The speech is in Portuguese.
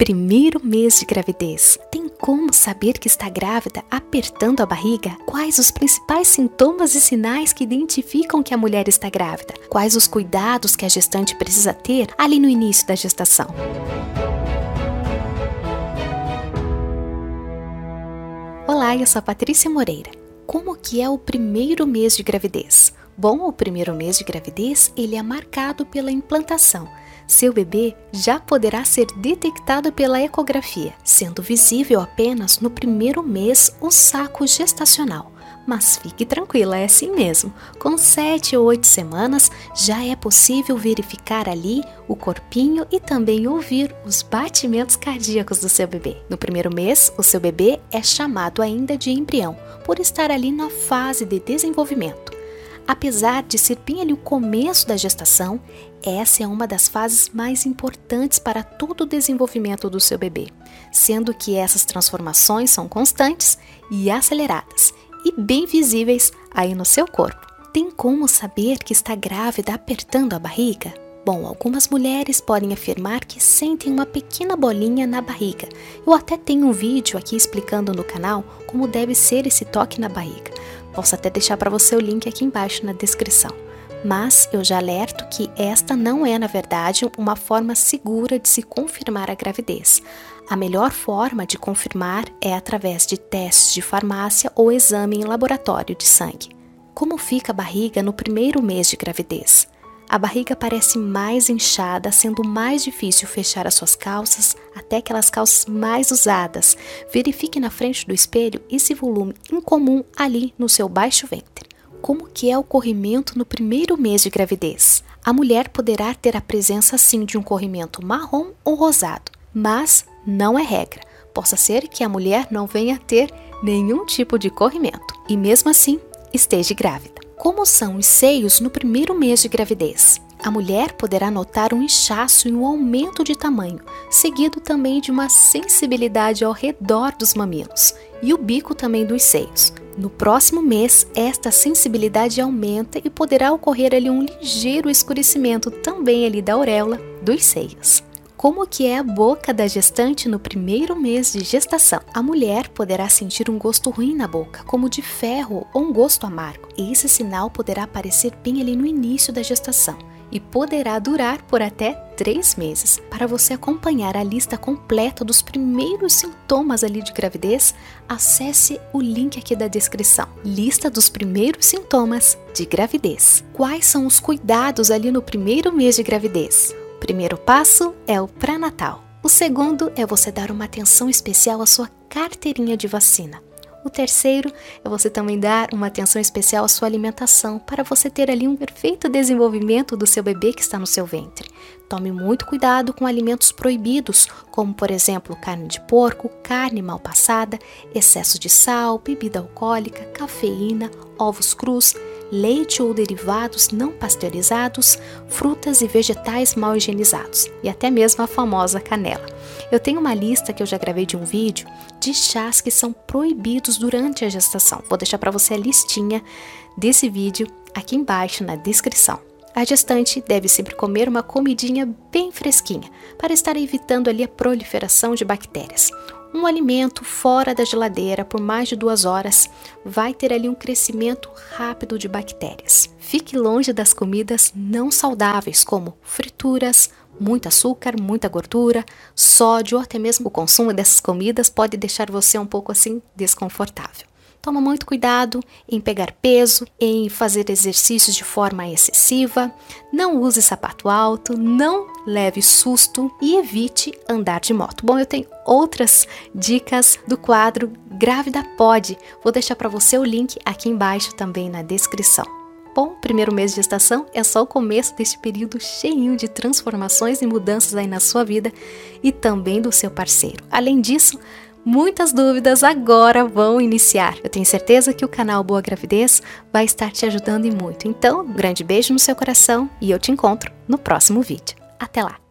Primeiro mês de gravidez. Tem como saber que está grávida apertando a barriga? Quais os principais sintomas e sinais que identificam que a mulher está grávida? Quais os cuidados que a gestante precisa ter ali no início da gestação? Olá, eu sou a Patrícia Moreira. Como que é o primeiro mês de gravidez? Bom, o primeiro mês de gravidez, ele é marcado pela implantação. Seu bebê já poderá ser detectado pela ecografia, sendo visível apenas no primeiro mês o saco gestacional. Mas fique tranquila, é assim mesmo. Com 7 ou 8 semanas já é possível verificar ali o corpinho e também ouvir os batimentos cardíacos do seu bebê. No primeiro mês, o seu bebê é chamado ainda de embrião, por estar ali na fase de desenvolvimento. Apesar de ser bem ali o começo da gestação, essa é uma das fases mais importantes para todo o desenvolvimento do seu bebê, sendo que essas transformações são constantes e aceleradas e bem visíveis aí no seu corpo. Tem como saber que está grávida apertando a barriga? Bom, algumas mulheres podem afirmar que sentem uma pequena bolinha na barriga. Eu até tenho um vídeo aqui explicando no canal como deve ser esse toque na barriga. Posso até deixar para você o link aqui embaixo na descrição. Mas eu já alerto que esta não é, na verdade, uma forma segura de se confirmar a gravidez. A melhor forma de confirmar é através de testes de farmácia ou exame em laboratório de sangue. Como fica a barriga no primeiro mês de gravidez? A barriga parece mais inchada, sendo mais difícil fechar as suas calças, até aquelas calças mais usadas. Verifique na frente do espelho esse volume incomum ali no seu baixo ventre. Como que é o corrimento no primeiro mês de gravidez? A mulher poderá ter a presença sim de um corrimento marrom ou rosado, mas não é regra. Possa ser que a mulher não venha ter nenhum tipo de corrimento e mesmo assim esteja grávida. Como são os seios no primeiro mês de gravidez? A mulher poderá notar um inchaço e um aumento de tamanho, seguido também de uma sensibilidade ao redor dos mamilos e o bico também dos seios. No próximo mês, esta sensibilidade aumenta e poderá ocorrer ali um ligeiro escurecimento também ali da auréola dos seios como que é a boca da gestante no primeiro mês de gestação. A mulher poderá sentir um gosto ruim na boca, como de ferro ou um gosto amargo. E esse sinal poderá aparecer bem ali no início da gestação e poderá durar por até três meses. Para você acompanhar a lista completa dos primeiros sintomas ali de gravidez, acesse o link aqui da descrição. Lista dos primeiros sintomas de gravidez. Quais são os cuidados ali no primeiro mês de gravidez? Primeiro passo é o pré-natal. O segundo é você dar uma atenção especial à sua carteirinha de vacina. O terceiro é você também dar uma atenção especial à sua alimentação para você ter ali um perfeito desenvolvimento do seu bebê que está no seu ventre. Tome muito cuidado com alimentos proibidos, como por exemplo carne de porco, carne mal passada, excesso de sal, bebida alcoólica, cafeína, ovos crus, leite ou derivados não pasteurizados, frutas e vegetais mal higienizados e até mesmo a famosa canela. Eu tenho uma lista que eu já gravei de um vídeo de chás que são proibidos durante a gestação. Vou deixar para você a listinha desse vídeo aqui embaixo na descrição. A gestante deve sempre comer uma comidinha bem fresquinha para estar evitando ali a proliferação de bactérias. Um alimento fora da geladeira por mais de duas horas vai ter ali um crescimento rápido de bactérias. Fique longe das comidas não saudáveis, como frituras, muito açúcar, muita gordura, sódio até mesmo o consumo dessas comidas pode deixar você um pouco assim desconfortável. Toma muito cuidado em pegar peso, em fazer exercícios de forma excessiva, não use sapato alto, não leve susto e evite andar de moto. Bom, eu tenho outras dicas do quadro Grávida Pode. Vou deixar para você o link aqui embaixo também na descrição. Bom, primeiro mês de gestação é só o começo deste período cheio de transformações e mudanças aí na sua vida e também do seu parceiro. Além disso, muitas dúvidas agora vão iniciar. Eu tenho certeza que o canal Boa Gravidez vai estar te ajudando e muito. Então, um grande beijo no seu coração e eu te encontro no próximo vídeo. Até lá!